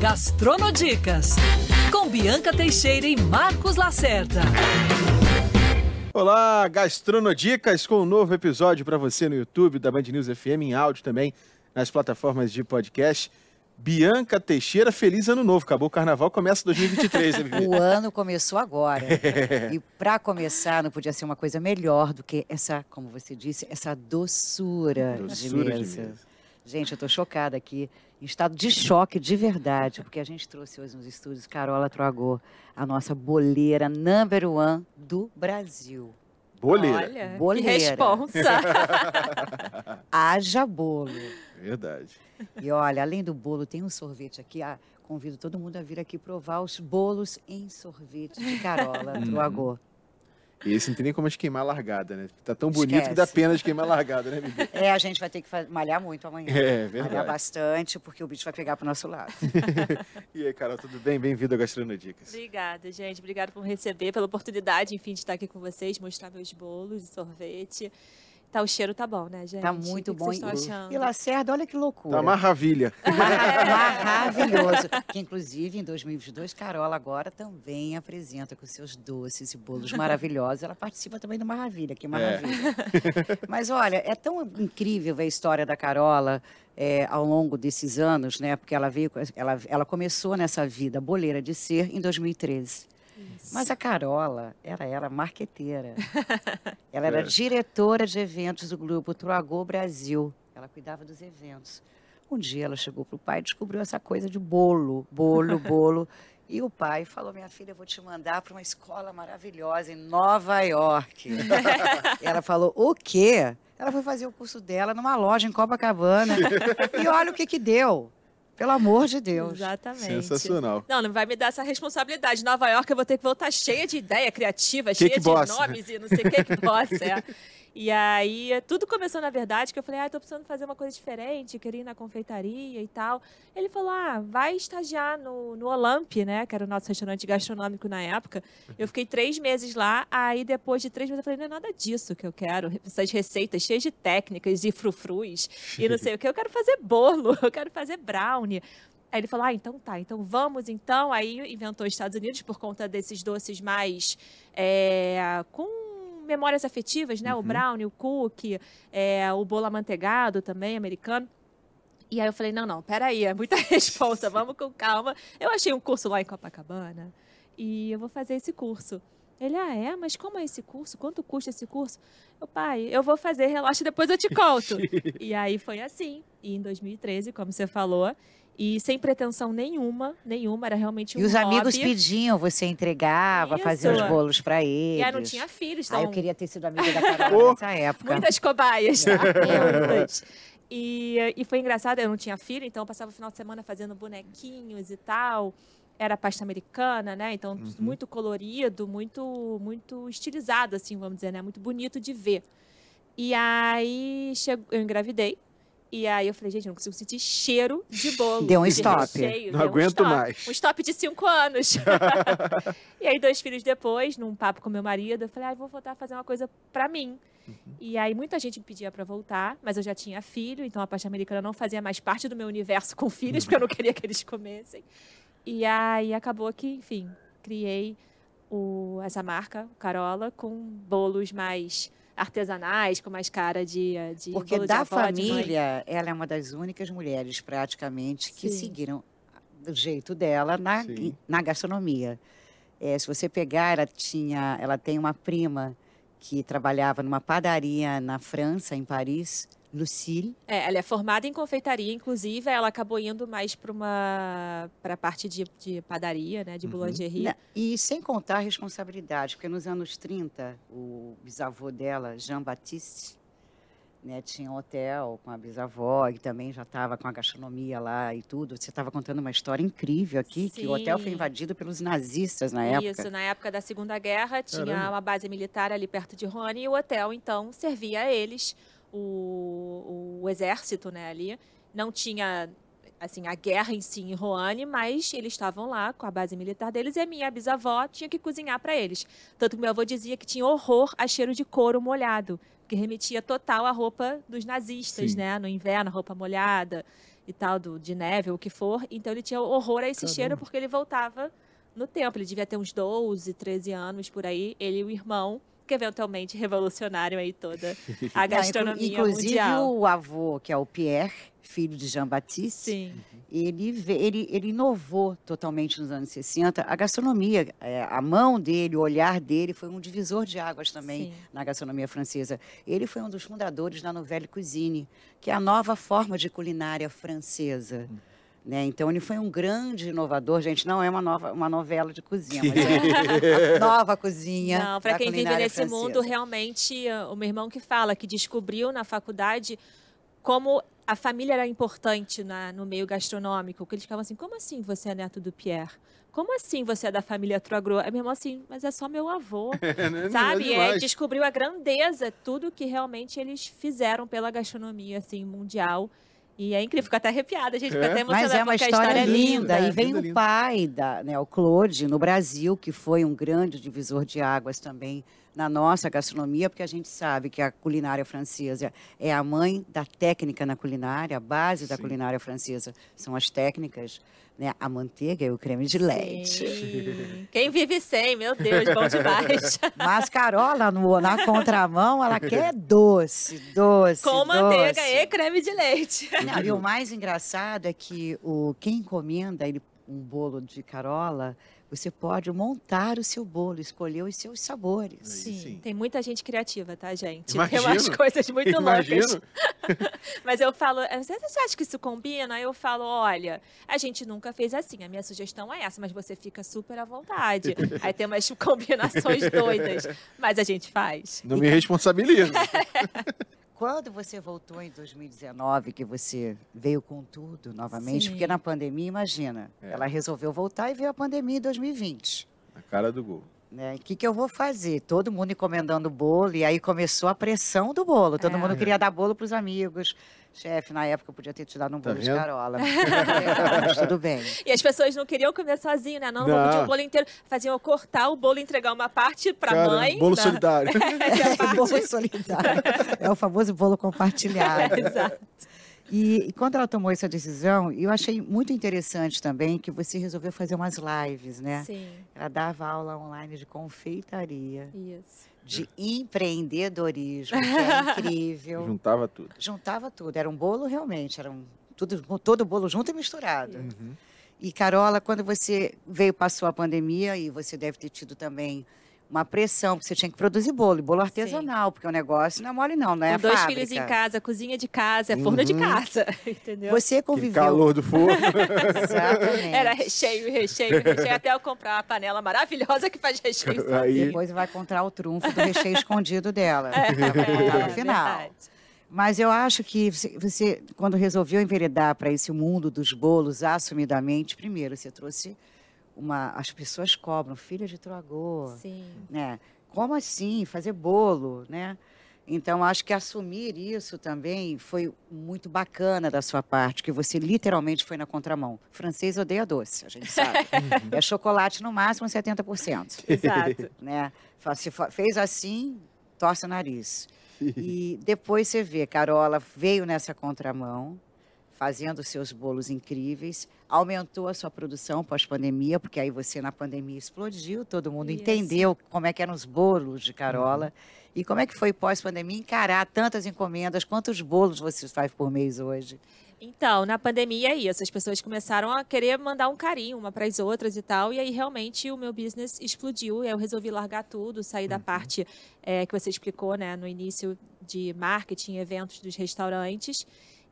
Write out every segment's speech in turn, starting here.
Gastronodicas, com Bianca Teixeira e Marcos Lacerda. Olá, Gastronodicas, com um novo episódio para você no YouTube da Band News FM, em áudio também, nas plataformas de podcast. Bianca Teixeira, feliz ano novo. Acabou o carnaval, começa 2023. Né, o ano começou agora. e para começar, não podia ser uma coisa melhor do que essa, como você disse, essa doçura, doçura de mesa. De mesa. Gente, eu estou chocada aqui, estado de choque de verdade, porque a gente trouxe hoje nos estúdios Carola Troagô, a nossa boleira number one do Brasil. Boleira. Olha, boleira. que responsa. Haja bolo. Verdade. E olha, além do bolo, tem um sorvete aqui. Ah, convido todo mundo a vir aqui provar os bolos em sorvete de Carola, do uhum. Agô. E esse não tem nem como a gente queimar a largada, né? Tá tão bonito Esquece. que dá pena de queimar a largada, né, Bibi? É, a gente vai ter que malhar muito amanhã. É, verdade. Malhar bastante, porque o bicho vai pegar pro nosso lado. e aí, Carol, tudo bem? Bem-vindo ao Gastronodicas. Obrigada, gente. Obrigada por me receber, pela oportunidade, enfim, de estar aqui com vocês, mostrar meus bolos e sorvete. Tá, o cheiro tá bom, né, gente? Tá muito o que bom. Que vocês estão achando? E Lacerda, olha que loucura. Tá maravilha. Maravilhoso. que, inclusive, em 2022, Carola agora também apresenta com seus doces e bolos maravilhosos. Ela participa também do Maravilha, que maravilha. É. Mas, olha, é tão incrível ver a história da Carola é, ao longo desses anos, né? Porque ela veio, ela, ela começou nessa vida boleira de ser em 2013. Mas a Carola, ela era marqueteira. ela era é. diretora de eventos do grupo Troagô Brasil. Ela cuidava dos eventos. Um dia ela chegou para o pai e descobriu essa coisa de bolo, bolo, bolo. E o pai falou: Minha filha, eu vou te mandar para uma escola maravilhosa em Nova York. ela falou: O quê? Ela foi fazer o curso dela numa loja em Copacabana. e olha o que que deu. Pelo amor de Deus. Exatamente. Sensacional. Não, não vai me dar essa responsabilidade. Nova York eu vou ter que voltar cheia de ideia criativa, cheia de boss. nomes e não sei o que que boss, é. E aí, tudo começou, na verdade, que eu falei, ah, tô precisando fazer uma coisa diferente, queria ir na confeitaria e tal. Ele falou, ah, vai estagiar no, no Olamp, né, que era o nosso restaurante gastronômico na época. Eu fiquei três meses lá, aí depois de três meses eu falei, não é nada disso que eu quero, essas receitas cheias de técnicas e frufrus e não sei o que, eu quero fazer bolo, eu quero fazer brownie. Aí ele falou, ah, então tá, então vamos então. Aí inventou os Estados Unidos por conta desses doces mais é, com memórias afetivas, né? Uhum. O brownie, o cookie, é, o bolo amanteigado também, americano. E aí eu falei, não, não, peraí, é muita responsa, vamos com calma. Eu achei um curso lá em Copacabana e eu vou fazer esse curso. Ele, ah, é? Mas como é esse curso? Quanto custa esse curso? Eu, pai, eu vou fazer, relaxa, depois eu te conto. e aí foi assim. E em 2013, como você falou, e sem pretensão nenhuma, nenhuma, era realmente um E os hobby. amigos pediam, você entregava, Isso. fazia os bolos para eles. E aí não tinha filhos, então... Ah, eu queria ter sido amiga da Carol nessa época. Muitas cobaias? Muitas. E, e foi engraçado, eu não tinha filho, então eu passava o final de semana fazendo bonequinhos e tal. Era pasta americana, né? Então, uhum. muito colorido, muito, muito estilizado, assim, vamos dizer, né? Muito bonito de ver. E aí, chego, eu engravidei. E aí eu falei, gente, eu não consigo sentir cheiro de bolo. Deu um stop. Recheio, não aguento um mais. Um stop de cinco anos. e aí, dois filhos depois, num papo com meu marido, eu falei, ah, vou voltar a fazer uma coisa para mim. Uhum. E aí muita gente me pedia para voltar, mas eu já tinha filho, então a pasta americana não fazia mais parte do meu universo com filhos, porque eu não queria que eles comessem. E aí acabou que, enfim, criei o, essa marca, Carola, com bolos mais artesanais, com mais cara de, de Porque da família, ela é uma das únicas mulheres, praticamente, que Sim. seguiram do jeito dela na, na gastronomia. É, se você pegar, ela tinha, ela tem uma prima que trabalhava numa padaria na França, em Paris, Lucille. É, ela é formada em confeitaria, inclusive, ela acabou indo mais para uma para a parte de, de, padaria, né, de uhum. boulangerie. E sem contar a responsabilidade, porque nos anos 30, o bisavô dela, Jean Baptiste, né, tinha um hotel com a bisavó, e também já estava com a gastronomia lá e tudo. Você estava contando uma história incrível aqui, Sim. que o hotel foi invadido pelos nazistas na época. Isso, na época da Segunda Guerra, tinha Caramba. uma base militar ali perto de Rony, e o hotel, então, servia a eles o, o exército né, ali. Não tinha assim a guerra em si em Roane, mas eles estavam lá com a base militar deles e a minha bisavó tinha que cozinhar para eles. Tanto que meu avô dizia que tinha horror a cheiro de couro molhado, que remetia total à roupa dos nazistas, Sim. né? No inverno, roupa molhada e tal, do, de neve, ou o que for. Então ele tinha horror a esse Caramba. cheiro porque ele voltava no tempo. Ele devia ter uns 12, 13 anos por aí. Ele e o irmão que eventualmente revolucionaram aí toda a gastronomia Não, inclusive, mundial. Inclusive o avô, que é o Pierre, filho de Jean-Baptiste, ele, ele, ele inovou totalmente nos anos 60. A gastronomia, é, a mão dele, o olhar dele foi um divisor de águas também Sim. na gastronomia francesa. Ele foi um dos fundadores da Nouvelle Cuisine, que é a nova forma de culinária francesa. Hum. Né? Então ele foi um grande inovador, gente. Não é uma nova uma novela de cozinha, mas é nova cozinha. Não, para quem vive nesse francesa. mundo, realmente, o meu irmão que fala que descobriu na faculdade como a família era importante na, no meio gastronômico, que eles ficavam assim, como assim você é neto do Pierre? Como assim você é da família Troagro? É mesmo assim, mas é só meu avô, é sabe? É, descobriu a grandeza, tudo que realmente eles fizeram pela gastronomia assim mundial. E é incrível, fico até arrepiada, a gente fica é. até emocionada Mas é uma história, história, linda. linda. E vem o pai, da, né, o Claude, no Brasil, que foi um grande divisor de águas também na nossa gastronomia, porque a gente sabe que a culinária francesa é a mãe da técnica na culinária, a base da culinária francesa são as técnicas, né? A manteiga e o creme de leite. Sim. Quem vive sem, meu Deus, bom demais. Mas Carola, no, na contramão, ela quer doce, doce, Com doce. manteiga e creme de leite. Não, e o mais engraçado é que o, quem encomenda ele, um bolo de Carola você pode montar o seu bolo, escolher os seus sabores. Sim, Sim. tem muita gente criativa, tá, gente? Imagino. Tem umas coisas muito Imagino. loucas. Mas eu falo, você acha que isso combina? Aí eu falo, olha, a gente nunca fez assim, a minha sugestão é essa, mas você fica super à vontade. Aí tem umas combinações doidas, mas a gente faz. Não me responsabilizo. Quando você voltou em 2019, que você veio com tudo novamente, Sim. porque na pandemia, imagina, é. ela resolveu voltar e veio a pandemia em 2020. Na cara do gol. Né? O que, que eu vou fazer? Todo mundo encomendando bolo, e aí começou a pressão do bolo. Todo é. mundo queria dar bolo para os amigos. Chefe, na época, podia ter te dado um tá bolo de carola. Mas tudo bem. E as pessoas não queriam comer sozinho, né? Não, não, vou pedir o bolo inteiro. Faziam eu cortar o bolo e entregar uma parte para a mãe. Bolo solidário. é, parte... bolo solidário. É o famoso bolo compartilhado. É, exato. E, e, quando ela tomou essa decisão, eu achei muito interessante também que você resolveu fazer umas lives, né? Sim. Ela dava aula online de confeitaria. Isso de empreendedorismo, que é incrível. Juntava tudo. Juntava tudo. Era um bolo realmente, era um, tudo, todo bolo junto e misturado. Uhum. E Carola, quando você veio, passou a pandemia, e você deve ter tido também uma pressão, porque você tinha que produzir bolo, bolo artesanal, Sim. porque o negócio não é mole não, não é Com dois fábrica. filhos em casa, cozinha de casa, uhum. forno de casa, entendeu? Você conviveu... Que calor do forno. Exatamente. Era recheio, recheio, recheio, até eu comprar uma panela maravilhosa que faz recheio Aí... Depois vai encontrar o trunfo do recheio escondido dela, é, é, no final. Verdade. Mas eu acho que você, quando resolveu enveredar para esse mundo dos bolos assumidamente, primeiro você trouxe uma, as pessoas cobram, filha de Troagô, Sim. né? Como assim fazer bolo, né? Então acho que assumir isso também foi muito bacana da sua parte, que você literalmente foi na contramão. O francês odeia doce, a gente sabe. é chocolate no máximo 70%. Exato. Né? Se fez assim, torce o nariz. E depois você vê, Carola veio nessa contramão, fazendo seus bolos incríveis, aumentou a sua produção pós-pandemia, porque aí você na pandemia explodiu, todo mundo entendeu como é que eram os bolos de Carola. Uhum. E como é que foi pós-pandemia encarar tantas encomendas? Quantos bolos você faz por mês hoje? Então, na pandemia é isso. As pessoas começaram a querer mandar um carinho uma para as outras e tal. E aí, realmente, o meu business explodiu. E eu resolvi largar tudo, sair da uhum. parte é, que você explicou né, no início de marketing, eventos dos restaurantes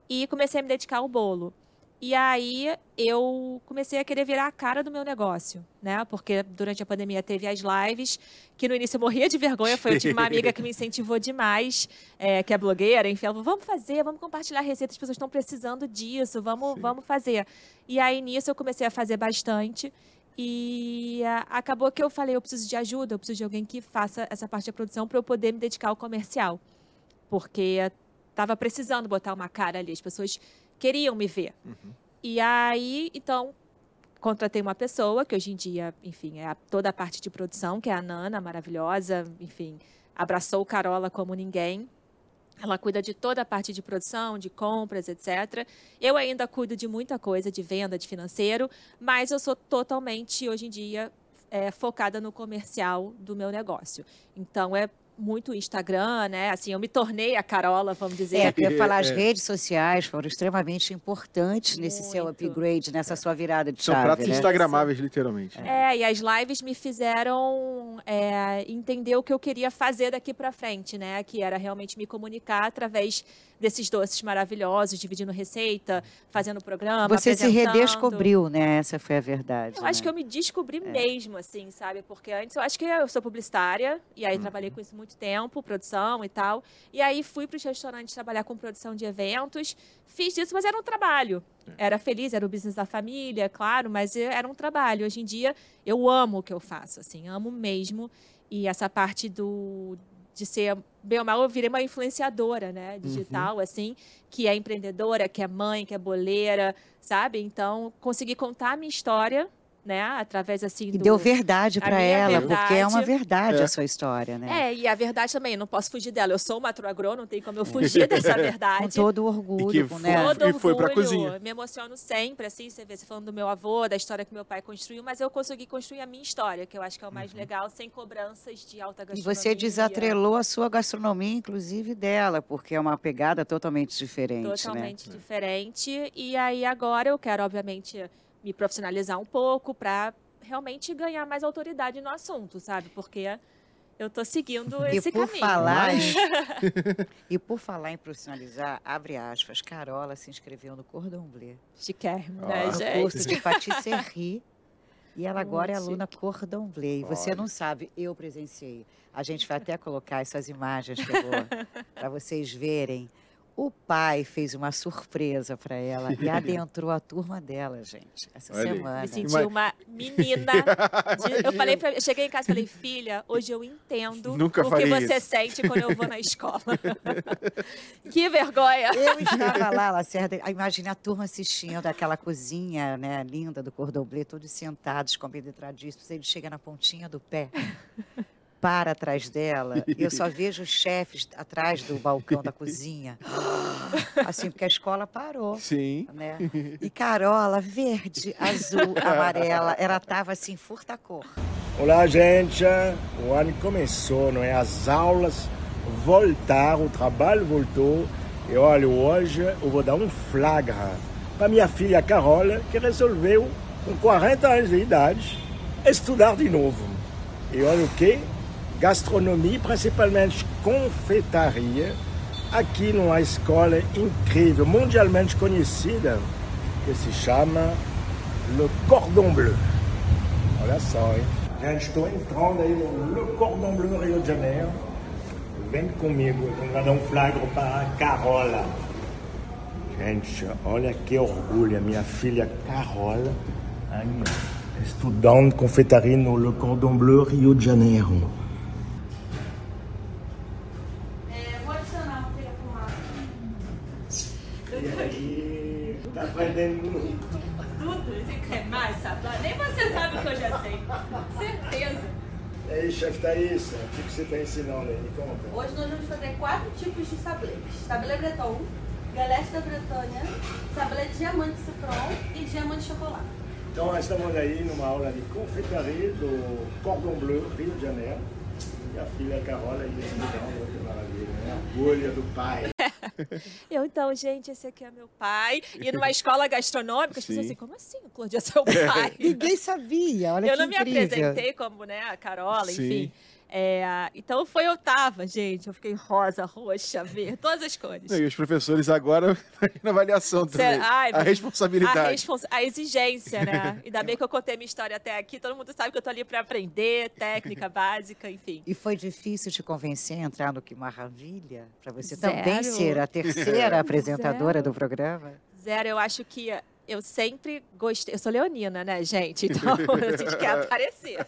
e comecei a me dedicar ao bolo. E aí eu comecei a querer virar a cara do meu negócio, né? Porque durante a pandemia teve as lives, que no início eu morria de vergonha. Foi, eu tive uma amiga que me incentivou demais, é, que é blogueira, enfim, ela falou, vamos fazer, vamos compartilhar receitas, as pessoas estão precisando disso, vamos, vamos fazer. E aí nisso eu comecei a fazer bastante. E a, acabou que eu falei, eu preciso de ajuda, eu preciso de alguém que faça essa parte da produção para eu poder me dedicar ao comercial. Porque estava precisando botar uma cara ali, as pessoas queriam me ver. Uhum. E aí, então, contratei uma pessoa que hoje em dia, enfim, é a, toda a parte de produção, que é a Nana, maravilhosa, enfim, abraçou Carola como ninguém. Ela cuida de toda a parte de produção, de compras, etc. Eu ainda cuido de muita coisa, de venda, de financeiro, mas eu sou totalmente, hoje em dia, é, focada no comercial do meu negócio. Então, é muito Instagram, né? Assim, eu me tornei a Carola, vamos dizer. É, eu falar, as é. redes sociais foram extremamente importantes muito. nesse seu upgrade, nessa sua virada de São chave. São pratos né? instagramáveis, literalmente. É. é, e as lives me fizeram é, entender o que eu queria fazer daqui para frente, né? Que era realmente me comunicar através desses doces maravilhosos, dividindo receita, fazendo programa, Você se redescobriu, né? Essa foi a verdade. Eu né? acho que eu me descobri é. mesmo, assim, sabe? Porque antes eu acho que eu sou publicitária, e aí uhum. trabalhei com isso muito tempo, produção e tal. E aí fui para os restaurantes trabalhar com produção de eventos. Fiz isso, mas era um trabalho. É. Era feliz, era o business da família, claro, mas era um trabalho. Hoje em dia, eu amo o que eu faço, assim, amo mesmo. E essa parte do, de ser, bem ou mal, eu virei uma influenciadora, né, uhum. digital, uhum. assim, que é empreendedora, que é mãe, que é boleira, sabe? Então, consegui contar a minha história né? Através assim. E deu verdade para ela, verdade. porque é uma verdade é. a sua história, né? É, e a verdade também, eu não posso fugir dela. Eu sou uma Truagro, não tem como eu fugir dessa verdade. Com todo orgulho, e que né? Todo e foi cozinha. Me emociono sempre, assim, você vê, você falando do meu avô, da história que meu pai construiu, mas eu consegui construir a minha história, que eu acho que é o mais uhum. legal, sem cobranças de alta gastronomia. E você desatrelou a sua gastronomia, inclusive dela, porque é uma pegada totalmente diferente. Né? Totalmente né? diferente. E aí agora eu quero, obviamente me profissionalizar um pouco para realmente ganhar mais autoridade no assunto, sabe? Porque eu tô seguindo esse e por caminho. Falar em... e por falar em profissionalizar, abre aspas, Carola se inscreveu no Cordon Bleu. Chiquérrimo, né, ah, gente? curso de patisserie. E ela agora é aluna Cordon Bleu. E você não sabe, eu presenciei. A gente vai até colocar essas imagens para vocês verem o pai fez uma surpresa para ela e adentrou a turma dela, gente, essa Olha, semana. Me senti uma menina. De, eu falei pra, eu cheguei em casa e falei, filha, hoje eu entendo Nunca o que você isso. sente quando eu vou na escola. que vergonha! Eu estava lá, Lacerda, imagine a turma assistindo aquela cozinha né, linda do Cordon Bleu, todos sentados, compenetradíssimos. Ele chega na pontinha do pé para atrás dela e eu só vejo os chefes atrás do balcão da cozinha. Assim, porque a escola parou. Sim. Né? E Carola, verde, azul, amarela, ela estava assim, furta-cor. Olá, gente. O ano começou, não é? As aulas voltaram, o trabalho voltou. E olha, hoje eu vou dar um flagra para minha filha Carola, que resolveu, com 40 anos de idade, estudar de novo. E olha o que? Gastronomia, principalmente confeitaria, aqui numa escola incrível, mundialmente conhecida, que se chama Le Cordon Bleu. Olha só, hein? Gente, estou entrando aí no Le Cordon Bleu Rio de Janeiro. Vem comigo, vamos dar um flagro para a Carola. Gente, olha que orgulho, a minha filha Carola, estudando confeitaria no Le Cordon Bleu Rio de Janeiro. Tá aprendendo tudo. Você quer mais, sabe? Nem você sabe o que eu já sei. Certeza. E aí, chefe Thaís, o que você está ensinando aí? Me conta. Hoje nós vamos fazer quatro tipos de sabletes. Sablé breton, galete da Bretonha, sablé diamante citron e diamante chocolate. Então nós estamos aí numa aula de confeitaria do Cordon Bleu, Rio de Janeiro. E a filha Carola aí, então, que maravilha, né? Orgulho do pai. Eu, então, gente, esse aqui é meu pai. E numa escola gastronômica, as pessoas assim, como assim? O Cláudio é seu pai? Ninguém sabia, olha Eu não incrível. me apresentei como, né, a Carola, Sim. enfim. É, então foi eu tava, gente. Eu fiquei rosa, roxa, verde, todas as cores. E os professores agora na avaliação também. Ai, a responsabilidade. A, respons a, exigência, né? Ainda bem que eu contei minha história até aqui. Todo mundo sabe que eu tô ali para aprender, técnica básica, enfim. E foi difícil te convencer a entrar no Que Maravilha? Para você Zero. também ser a terceira apresentadora Zero. do programa? Zero, eu acho que eu sempre gostei. Eu sou leonina, né, gente? Então a gente quer aparecer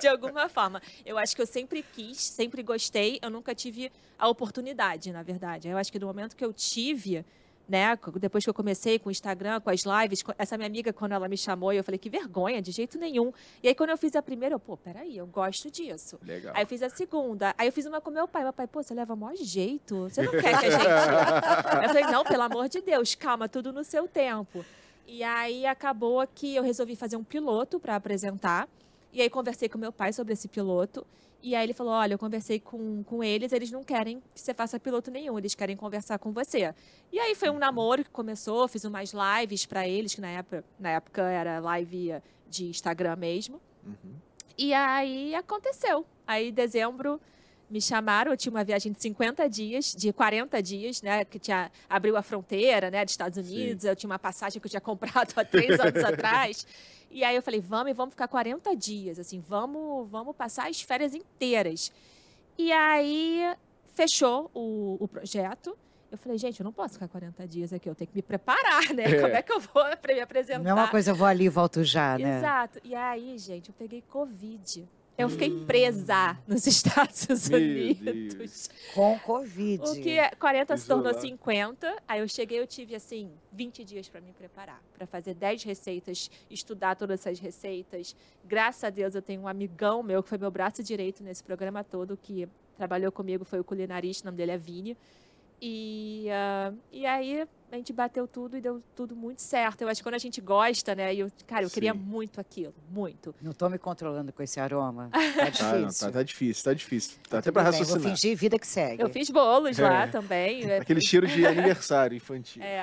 de alguma forma. Eu acho que eu sempre quis, sempre gostei. Eu nunca tive a oportunidade, na verdade. Eu acho que do momento que eu tive, né? Depois que eu comecei com o Instagram, com as lives, essa minha amiga, quando ela me chamou, eu falei, que vergonha, de jeito nenhum. E aí, quando eu fiz a primeira, eu, pô, peraí, eu gosto disso. Legal. Aí eu fiz a segunda. Aí eu fiz uma com meu pai. Meu pai, pô, você leva maior jeito. Você não quer que a gente. eu falei, não, pelo amor de Deus, calma, tudo no seu tempo. E aí acabou que eu resolvi fazer um piloto para apresentar. E aí conversei com meu pai sobre esse piloto. E aí ele falou: olha, eu conversei com, com eles, eles não querem que você faça piloto nenhum, eles querem conversar com você. E aí foi um namoro que começou, fiz umas lives para eles, que na época, na época era live de Instagram mesmo. Uhum. E aí aconteceu. Aí em dezembro me chamaram, eu tinha uma viagem de 50 dias, de 40 dias, né? Que tinha abriu a fronteira, né, dos Estados Unidos. Sim. Eu tinha uma passagem que eu tinha comprado há três anos atrás. E aí eu falei, vamos e vamos ficar 40 dias, assim, vamos, vamos passar as férias inteiras. E aí fechou o, o projeto. Eu falei, gente, eu não posso ficar 40 dias aqui, eu tenho que me preparar, né? É. Como é que eu vou para me apresentar? Não é uma coisa, eu vou ali e volto já, né? Exato. E aí, gente, eu peguei Covid. Eu fiquei presa nos Estados Unidos. Com Covid. O que 40 é, se tornou 50. Aí eu cheguei, eu tive assim 20 dias para me preparar, para fazer 10 receitas, estudar todas essas receitas. Graças a Deus eu tenho um amigão meu que foi meu braço direito nesse programa todo que trabalhou comigo, foi o culinarista, o nome dele é Vini. E, uh, e aí a gente bateu tudo e deu tudo muito certo. Eu acho que quando a gente gosta, né? Eu, cara, eu Sim. queria muito aquilo, muito. Não estou me controlando com esse aroma. Tá difícil. Ah, não, tá, tá, difícil, tá difícil. Tá até para raciocinar. Vou fingir vida que segue. Eu fiz bolos é. lá também. Né? Aquele cheiro de aniversário infantil. É.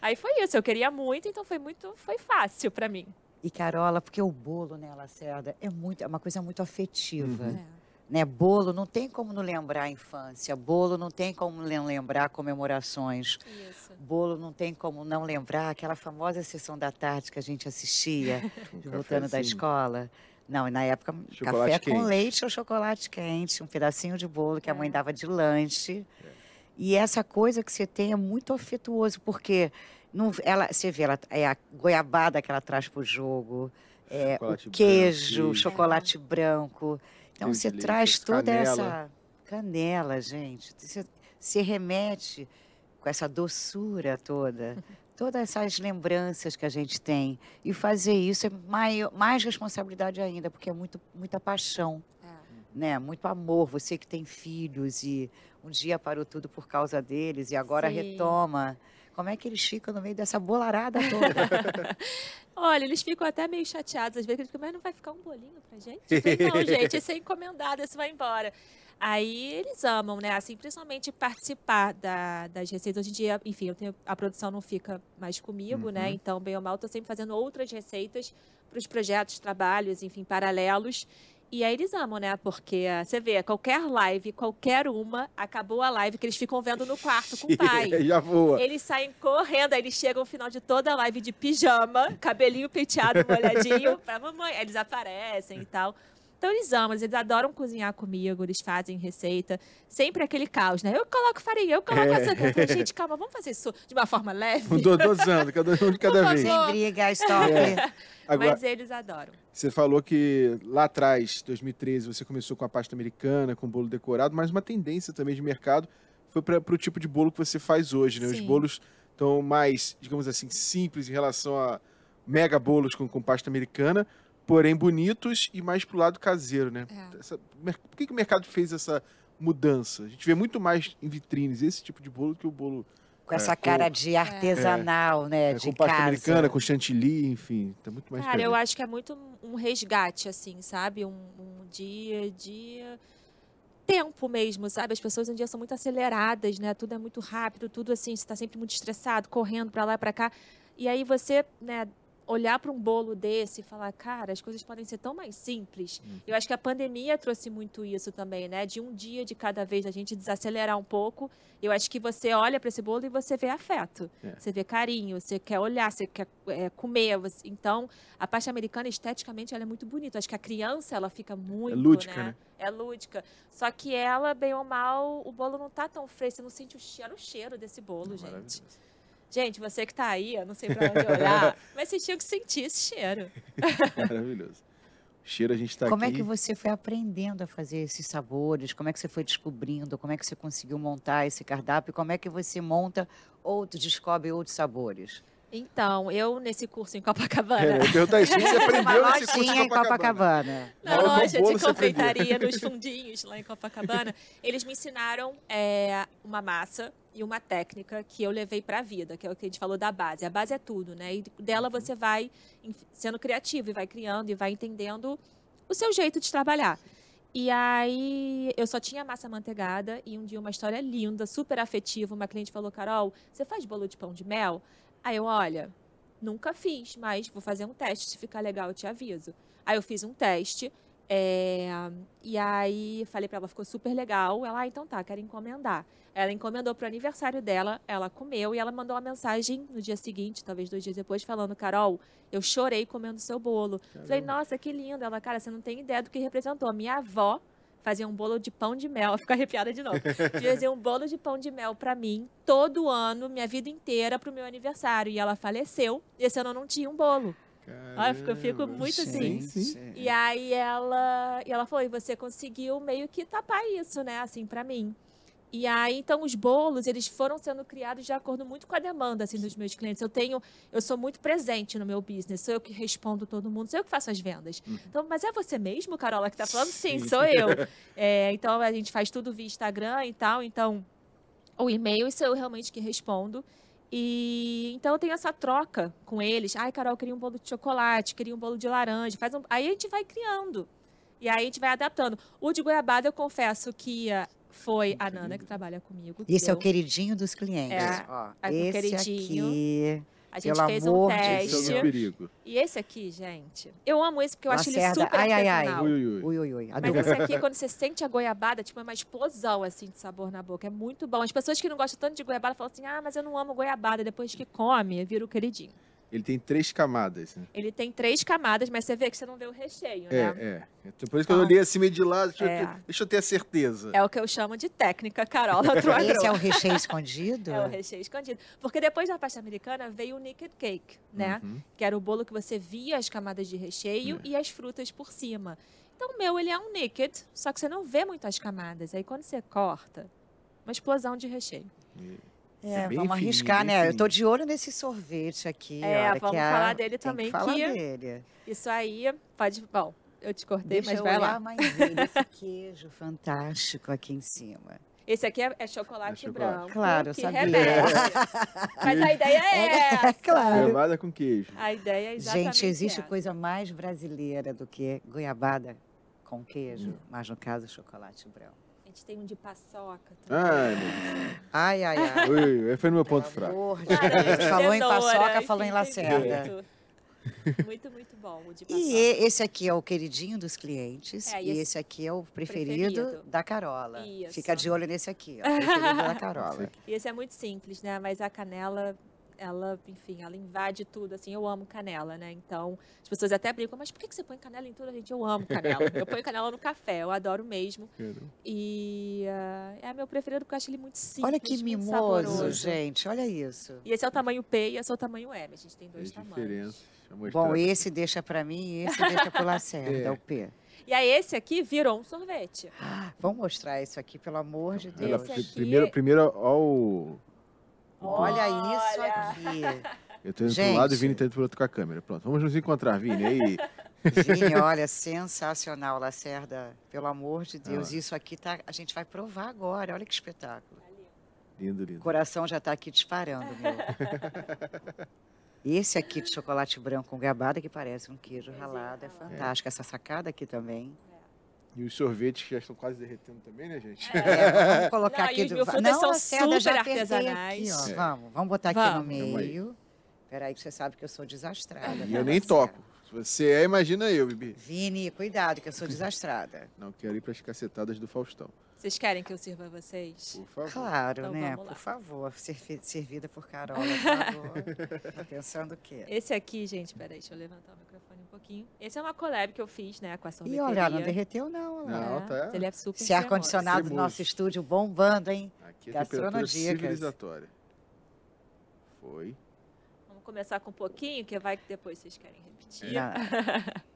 Aí foi isso, eu queria muito, então foi muito, foi fácil para mim. E Carola, porque o bolo, né, Lacerda, é muito, é uma coisa muito afetiva. Uhum. É. Né, bolo não tem como não lembrar a infância, bolo não tem como não lembrar comemorações, Isso. bolo não tem como não lembrar aquela famosa sessão da tarde que a gente assistia, voltando da escola. Não, na época, chocolate café quente. com leite ou chocolate quente, um pedacinho de bolo que é. a mãe é. dava de lanche. É. E essa coisa que você tem é muito afetuoso, porque não, ela, você vê, ela, é a goiabada que ela traz para o jogo, é, o queijo, branco. chocolate branco. Então você traz toda canela. essa canela, gente. Você se remete com essa doçura toda, todas essas lembranças que a gente tem. E fazer isso é mais, mais responsabilidade ainda, porque é muito, muita paixão. É. Né? Muito amor. Você que tem filhos e um dia parou tudo por causa deles e agora Sim. retoma. Como é que eles ficam no meio dessa bolarada toda? Olha, eles ficam até meio chateados. Às vezes eles ficam, mas não vai ficar um bolinho pra gente? falei, não, gente, esse é encomendado, esse vai embora. Aí eles amam, né? Assim, principalmente participar da, das receitas. Hoje em dia, enfim, eu tenho, a produção não fica mais comigo, né? uhum. né? Então, bem ou mal, estou sempre fazendo outras receitas para os projetos, trabalhos, enfim, paralelos. E aí eles amam, né? Porque você vê, qualquer live, qualquer uma, acabou a live que eles ficam vendo no quarto com o pai. Já voa. Eles saem correndo, aí eles chegam no final de toda a live de pijama, cabelinho penteado, molhadinho, pra mamãe. Aí eles aparecem e tal. Então eles amam, eles adoram cozinhar comigo, eles fazem receita. Sempre aquele caos, né? Eu coloco farinha, eu coloco é. açúcar. Gente, calma, vamos fazer isso de uma forma leve. Um dosando, cada um de cada vez. Sem briga, stop. É. Agora, Mas eles adoram. Você falou que lá atrás, 2013, você começou com a pasta americana, com bolo decorado, mas uma tendência também de mercado foi para o tipo de bolo que você faz hoje, né? Sim. Os bolos estão mais, digamos assim, simples em relação a mega bolos com, com pasta americana, porém bonitos e mais pro lado caseiro, né? É. Essa, por que, que o mercado fez essa mudança? A gente vê muito mais em vitrines esse tipo de bolo que o bolo com essa é, cara com, de artesanal, é, né? É, de com pasta americana, com chantilly, enfim, tá muito mais. Cara, eu acho que é muito um resgate, assim, sabe? Um, um dia de tempo mesmo, sabe? As pessoas hoje em dia são muito aceleradas, né? Tudo é muito rápido, tudo assim, você está sempre muito estressado, correndo para lá e para cá. E aí você, né, olhar para um bolo desse e falar, cara, as coisas podem ser tão mais simples. Uhum. Eu acho que a pandemia trouxe muito isso também, né? De um dia de cada vez a gente desacelerar um pouco. Eu acho que você olha para esse bolo e você vê afeto, é. você vê carinho, você quer olhar, você quer é, comer. Você... Então, a parte americana esteticamente ela é muito bonita. Acho que a criança ela fica muito, é lúdica, né? né? É lúdica. Só que ela, bem ou mal, o bolo não tá tão fresco, você não sente o cheiro, o cheiro desse bolo, gente. Gente, você que está aí, eu não sei para onde olhar, mas você tinha que sentir esse cheiro. Maravilhoso. Cheiro, a gente está aqui. Como é que você foi aprendendo a fazer esses sabores? Como é que você foi descobrindo? Como é que você conseguiu montar esse cardápio? Como é que você monta outros, descobre outros sabores? Então, eu nesse curso em Copacabana. É, eu perguntar isso, você aprendeu Uma nesse curso em Copacabana. Na loja de confeitaria, nos fundinhos lá em Copacabana, eles me ensinaram é, uma massa e uma técnica que eu levei para a vida, que é o que a gente falou da base. A base é tudo, né? E dela você vai sendo criativo e vai criando e vai entendendo o seu jeito de trabalhar. E aí, eu só tinha massa manteigada e um dia uma história linda, super afetiva. Uma cliente falou: Carol, você faz bolo de pão de mel? Aí eu, olha, nunca fiz, mas vou fazer um teste. Se ficar legal, eu te aviso. Aí eu fiz um teste. é, e aí falei pra ela, ficou super legal. Ela, ah, então tá, quero encomendar. Ela encomendou pro aniversário dela, ela comeu e ela mandou uma mensagem no dia seguinte, talvez dois dias depois, falando: Carol, eu chorei comendo seu bolo. Falei, nossa, que lindo. Ela, cara, você não tem ideia do que representou. Minha avó fazia um bolo de pão de mel, fica arrepiada de novo. Fazia um bolo de pão de mel pra mim todo ano, minha vida inteira, pro meu aniversário. E ela faleceu. E esse ano eu não tinha um bolo. Olha, eu fico- eu fico Caramba. muito assim. Sim, sim. E aí ela, e ela falou, e você conseguiu meio que tapar isso, né, assim, pra mim. E aí, então, os bolos, eles foram sendo criados de acordo muito com a demanda, assim, dos meus clientes. Eu tenho, eu sou muito presente no meu business, sou eu que respondo todo mundo, sou eu que faço as vendas. Então, mas é você mesmo, Carola, que tá falando? Sim, Sim. sou eu. É, então, a gente faz tudo via Instagram e tal, então, o e-mail sou eu realmente que respondo. E então eu tenho essa troca com eles. Ai, Carol, eu queria um bolo de chocolate, queria um bolo de laranja. Faz um... Aí a gente vai criando. E aí a gente vai adaptando. O de goiabada, eu confesso que ah, foi a Nana que trabalha comigo. que Esse é o deu. queridinho dos clientes. É, Ó, é o esse queridinho. aqui. A gente pelo fez um é teste. perigo. E esse aqui, gente, eu amo esse porque eu acho ele Lacerda. super Ai, ai, ai. Ui, ui, ui. Ui, ui, ui. Mas Adoro. esse aqui, quando você sente a goiabada, tipo, é uma explosão, assim, de sabor na boca. É muito bom. As pessoas que não gostam tanto de goiabada falam assim, ah, mas eu não amo goiabada. Depois que come, vira o queridinho. Ele tem três camadas, né? Ele tem três camadas, mas você vê que você não vê o recheio, né? É, é. Então, Por isso que eu olhei assim meio de lado, deixa, eu, É. ter, deixa eu ter a certeza. É o que eu chamo de técnica, Carola Truagro. Esse é o recheio escondido? É o recheio escondido. Porque depois da pasta americana veio o naked cake, né? Uhum. Que era o bolo que você via as camadas de recheio e as frutas por cima. Então o meu, ele é um naked, só que você não vê muitas camadas. Aí quando você corta, uma explosão de recheio. É, bem vamos fininho, arriscar, né? Eu fininho. tô de olho nesse sorvete aqui. É, olha, vamos que a- falar dele tem também, Que falar que- dele. Isso aí pode. Bom, eu te cortei, Deixa mas eu vai olhar lá. mais ele, esse queijo fantástico aqui em cima. Esse aqui é, é chocolate, É chocolate. branco. Claro, eu sabia. remete. Mas a ideia é essa. claro. Goiabada com queijo. A ideia é exatamente Gente, existe essa. coisa mais brasileira do que goiabada com queijo, Hum. mas no caso, chocolate branco. Gente tem um de paçoca também. Ai, meu Deus. Ai, ai, ai. Ui, foi no meu ponto fraco. Falou em paçoca, falou em lacerda. tem Muito, muito, muito bom o de paçoca. E esse aqui é o queridinho dos clientes. É, e e esse, esse- aqui é o preferido, preferido. da Carola. Isso. Fica de olho nesse aqui, ó. Preferido da Carola. E esse é muito simples, né? Mas a canela, ela, enfim, ela invade tudo, assim. Eu amo canela, né? Então, as pessoas até brincam, mas por que que você põe canela em tudo? Gente, eu amo canela. eu ponho canela no café, eu adoro mesmo. E ah, é meu preferido porque eu acho ele muito simples, Olha que muito mimoso, saboroso. gente. Olha isso. E esse é o tamanho P e esse é o tamanho M. A gente tem dois As tamanhos. Bom, esse deixa pra mim e esse deixa pro Lacerda, É. o P. E aí esse aqui virou um sorvete. Vamos mostrar isso aqui, pelo amor de Deus. Esse aqui- Primeiro, primeiro, ó o... Olha isso aqui. Eu tô indo pro lado e Gente. Vini tá indo pro outro com a câmera. Pronto, vamos nos encontrar, Vini. Aí, Vini, olha, sensacional, Lacerda. Pelo amor de Deus, Ah. isso aqui tá, a gente vai provar agora. Olha que espetáculo. lindo, O lindo. coração já tá aqui disparando, meu. Esse aqui de chocolate branco com gabada que parece um queijo ralado é fantástico. Essa sacada aqui também. E os sorvetes que já estão quase derretendo também, né, gente? É, vamos colocar Não, aqui do Não, são Lacerda, já super apertei artesanais. Aqui, ó. É. Vamos, vamos botar aqui Vamos. no Vamos aí. meio. Peraí que você sabe que eu sou desastrada. E eu nem toco. Se você é, imagina eu, Bibi. Vini, cuidado que eu sou desastrada. Não quero ir para as cacetadas do Faustão. Vocês querem que eu sirva a vocês? Por favor. Claro, Então né? Por favor, servi- servida por Carola, por favor. Tá pensando o quê? Esse aqui, gente, peraí, deixa eu levantar o microfone um pouquinho. Esse é uma collab que eu fiz, né, com a E sorveteria. olha, não derreteu não. olha. Não, tá- Ele é super Esse ar-condicionado do nosso estúdio bombando, hein? Aqui é temperatura civilizatória. Foi. Vamos começar com um pouquinho, que vai que depois vocês querem repetir. Não.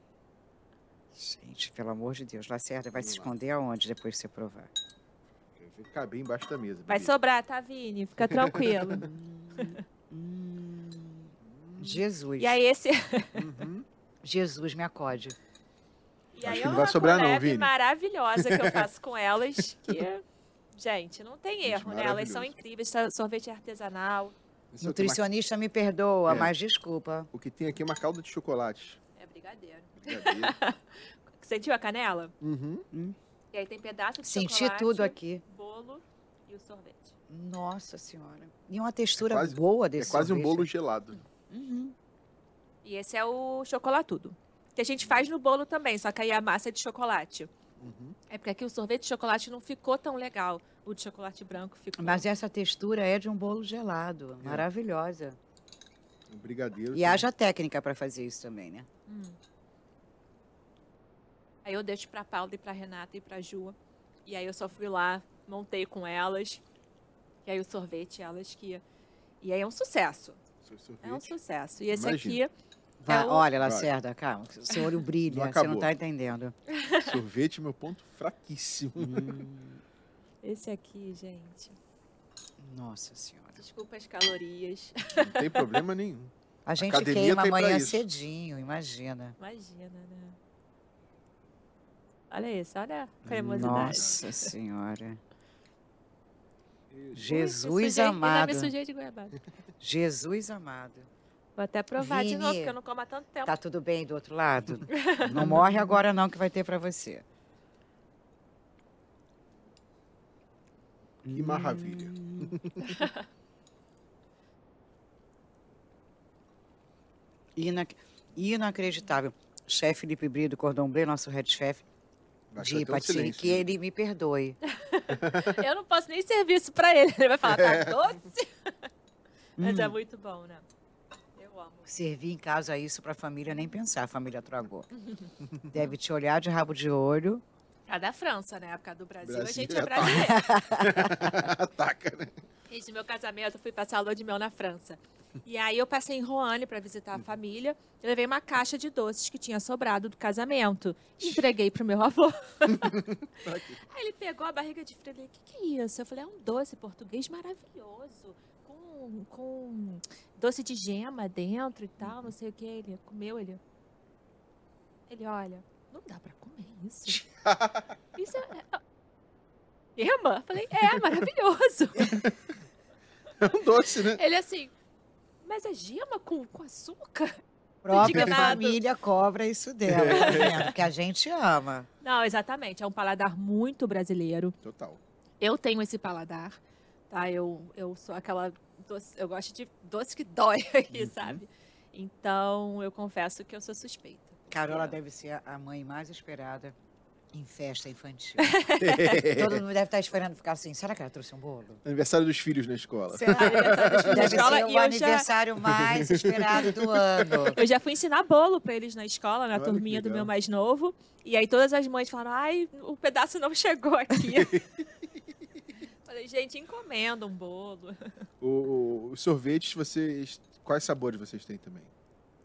Pelo amor de Deus, Lacerda vai se esconder aonde depois que você provar? Vai caber embaixo da mesa. Vai sobrar, tá, Vini? Fica tranquilo. Hum, Jesus. e aí esse... Uhum. Jesus, me acode. E aí Acho que é não vai sobrar não, Vini. maravilhosa que eu faço com elas, que, gente, não tem Gente, erro, né? Elas são incríveis, sa- sorvete artesanal. Esse outro Nutricionista me perdoa, É. mas desculpa. O que tem aqui é uma calda de chocolate. É brigadeiro. Brigadeiro. Sentiu a canela? uhum. E aí tem pedaço de Senti chocolate, tudo aqui. bolo e o sorvete. Nossa Senhora. E uma textura É quase- boa É desse quase um sorvete. bolo gelado. Uhum. E esse é o chocolatudo. Que a gente faz no bolo também, só que aí a massa é de chocolate. Uhum. É porque aqui o sorvete de chocolate não ficou tão legal. O de chocolate branco ficou. Mas essa textura é de um bolo gelado. É. Maravilhosa. Um brigadeiro. E que- haja técnica para fazer isso também, né? Hum. Aí eu deixo pra Paula e pra Renata e pra Ju. E aí eu só fui lá, montei com elas. E aí o sorvete, elas que. E aí é um sucesso. É um sucesso. E esse Imagino. aqui. Vai, o- Olha, Vai. Lacerda, calma. que o Seu olho brilha, Não você não está entendendo. Sorvete, meu ponto fraquíssimo. Hum, Esse aqui, gente. nossa Senhora. Desculpa as calorias. Não tem problema nenhum. A gente academia queima amanhã cedinho, imagina. Imagina, né? Olha isso, olha a cremosidade. Nossa Senhora. Ui, Jesus sujei- Ainda amado. de. Jesus amado. Vou até provar de Vini, novo, porque eu não como há tanto tempo. Tá tudo bem do outro lado? Não morre agora não que vai ter para você. Que maravilha. Inac- Inacreditável. Chefe Felipe Brito do Cordon Bleu, nosso head chef de um silêncio. que ele me perdoe. Eu não posso nem servir isso pra ele. Ele vai falar, tá doce? Mas Hum. é muito bom, né? Eu amo. Servir em casa isso para a família nem pensar, a família tragou. Deve te olhar de rabo de olho. A da França, né? A época do Brasil, Brasil a gente é é brasileiro. Ataca, né? Desde meu casamento, eu fui passar a lua de mel na França. E aí eu passei em Roanne para visitar a família. Eu levei uma caixa de doces que tinha sobrado do casamento. Entreguei pro meu avô. aí ele pegou a barriga de frio e falei, o que, que é isso? Eu falei, é um doce português maravilhoso. Com, com doce de gema dentro e tal, não sei o que. Ele comeu, ele... Ele, olha, não dá para comer isso. Isso é... Gema? Eu Falei, é, maravilhoso. É um doce, né? Ele assim, mas é gema com, com açúcar? Própria família cobra isso dela, vendo? Porque a gente ama. Não, exatamente. É um paladar muito brasileiro. Total. Eu tenho esse paladar, tá? Eu, eu sou aquela doce, eu gosto de doce que dói aqui, sabe? Então, eu confesso que eu sou suspeita. Carola É. deve ser a mãe mais esperada em festa infantil. Todo mundo deve estar esperando ficar assim. Será que ela trouxe um bolo? Aniversário dos filhos na escola. Será aniversário Deve escola ser e o eu já, aniversário mais esperado do ano. eu já fui ensinar bolo pra eles na escola, na Olha turminha do meu mais novo. E aí todas as mães falaram, ai, o pedaço não chegou aqui. Falei, gente, encomenda um bolo. O, o- os sorvetes, vocês. Quais sabores vocês têm também?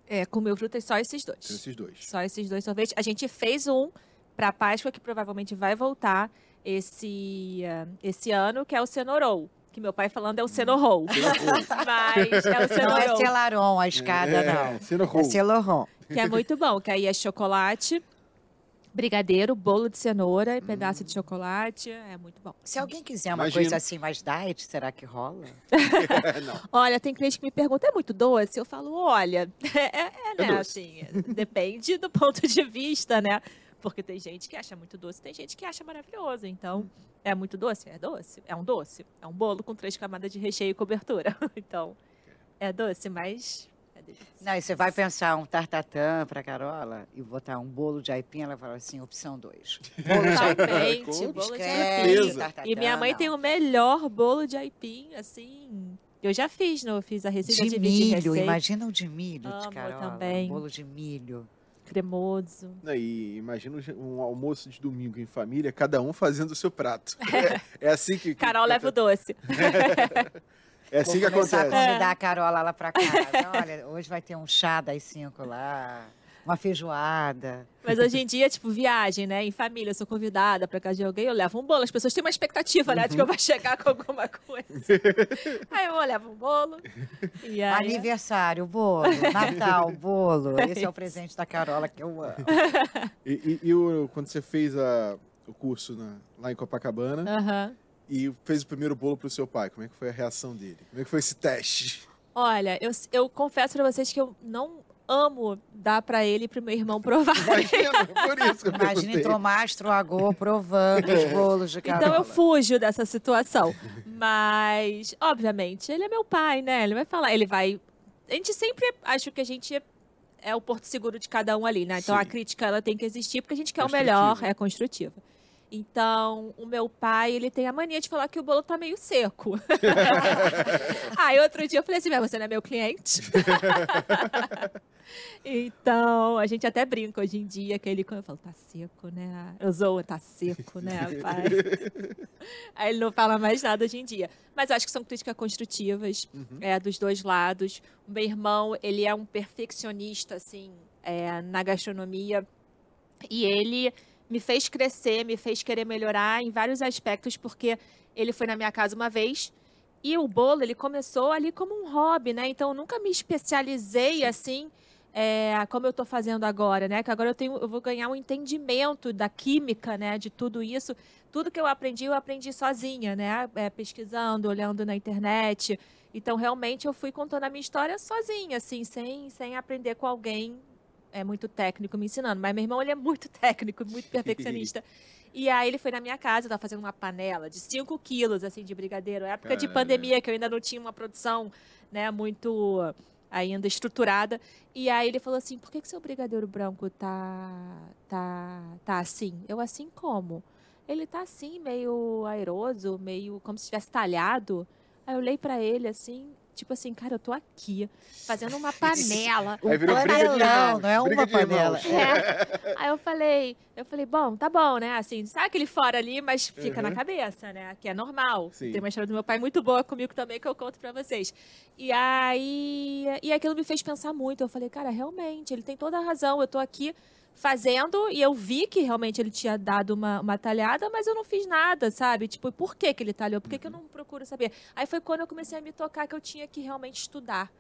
É, com mil frutas, só esses dois. Tem esses dois. Só esses dois sorvetes. A gente fez um para Páscoa, que provavelmente vai voltar esse, ah, esse ano, que é o Cenorou. Que meu pai falando é o Cenorou. Mas é o Não é Cenorou. Celaron a escada, é, não. Sendo É roll. Celoron. Que é muito bom. Que aí é chocolate, brigadeiro, bolo de cenoura e pedaço de chocolate. É muito bom. Se alguém quiser uma Imagino. coisa assim mais diet, será que rola? Olha, tem cliente que me pergunta, é muito doce? Eu falo, olha, é, é, É né, doce. assim, depende do ponto de vista, né? Porque tem gente que acha muito doce, tem gente que acha maravilhoso. Então, é muito doce? É doce. É um doce. É um bolo com três camadas de recheio e cobertura. Então, é doce, mas é delícia. Não, e você vai pensar um tartatã para Carola e botar um bolo de aipim, ela fala assim, opção 2. Bolo de aipim. Totalmente, Com bolo de aipim. tartatã, E minha mãe não. tem o melhor bolo de aipim, assim. Eu já fiz, não? Eu fiz a receita de de milho, receita, imagina o de milho Amo de Carola. também. Bolo de milho. Cremoso. E imagina um almoço de domingo em família, cada um fazendo o seu prato. É, é assim que. Carol leva o doce. É assim Vou que começar acontece. a convidar a Carola lá para casa. Olha, hoje vai ter um chá das cinco lá. Uma feijoada. Mas hoje em dia, tipo, viagem, né? Em família, eu sou convidada para casa de alguém, eu levo um bolo. As pessoas têm uma expectativa, né? De que eu vou chegar com alguma coisa. aí eu levo um bolo. Aí... Aniversário, bolo. Natal, bolo. Esse é o presente da Carola que eu amo. E, e, e o, quando você fez a, o curso na, lá em Copacabana uhum. e fez o primeiro bolo para o seu pai, como é que foi a reação dele? Como é que foi esse teste? Olha, eu, eu confesso para vocês que eu não amo dar para ele e pro meu irmão provar. Imagina, por isso que eu Imagina entrou mastro agô provando os bolos de Carola. Então eu fujo dessa situação. Mas, obviamente, ele é meu pai, né? Ele vai falar, ele vai... A gente sempre acha que a gente é o porto seguro de cada um ali, né? Então Sim. a crítica ela tem que existir porque a gente quer o melhor, é construtiva. Então, o meu pai, ele tem a mania de falar que o bolo tá meio seco. Aí, outro dia eu falei assim, mas você não é meu cliente? então, a gente até brinca hoje em dia, que ele quando eu falo, tá seco, né? Eu zoo, tá seco, né, pai? Aí ele não fala mais nada hoje em dia. Mas eu acho que são críticas construtivas, uhum. é, dos dois lados. O meu irmão, ele é um perfeccionista, assim, é, na gastronomia. E ele me fez crescer, me fez querer melhorar em vários aspectos, porque ele foi na minha casa uma vez e o bolo ele começou ali como um hobby, né? Então eu nunca me especializei assim. É, como eu estou fazendo agora, né? Que agora eu tenho, eu vou ganhar um entendimento da química, né? De tudo isso, tudo que eu aprendi, eu aprendi sozinha, né? É, pesquisando, olhando na internet. Então realmente eu fui contando a minha história sozinha, assim, sem, sem aprender com alguém é muito técnico me ensinando, mas meu irmão ele é muito técnico, muito perfeccionista. e aí ele foi na minha casa, eu tava fazendo uma panela de 5 quilos, assim, de brigadeiro. Época Caramba. de pandemia, que eu ainda não tinha uma produção, né, muito ainda estruturada. E aí ele falou assim, por que, que seu brigadeiro branco tá, tá, tá assim? Eu, assim como? Ele tá assim, meio airoso, meio como se tivesse talhado. Aí eu olhei para ele assim, Tipo assim, cara, eu tô aqui fazendo uma panela. um panelão, não é uma panela. É. Aí eu falei, eu falei, bom, tá bom, né? Assim, sabe aquele fora ali, mas fica uhum. na cabeça, né? Que é normal. Sim. Tem uma história do meu pai muito boa comigo também que eu conto pra vocês. E aí, e aquilo me fez pensar muito. Eu falei, cara, realmente, ele tem toda a razão. Eu tô aqui fazendo e eu vi que realmente ele tinha dado uma, uma talhada, mas eu não fiz nada, sabe? Tipo, por que, que ele talhou? Por que, que eu não procuro saber? Aí foi quando eu comecei a me tocar que eu tinha que realmente estudar.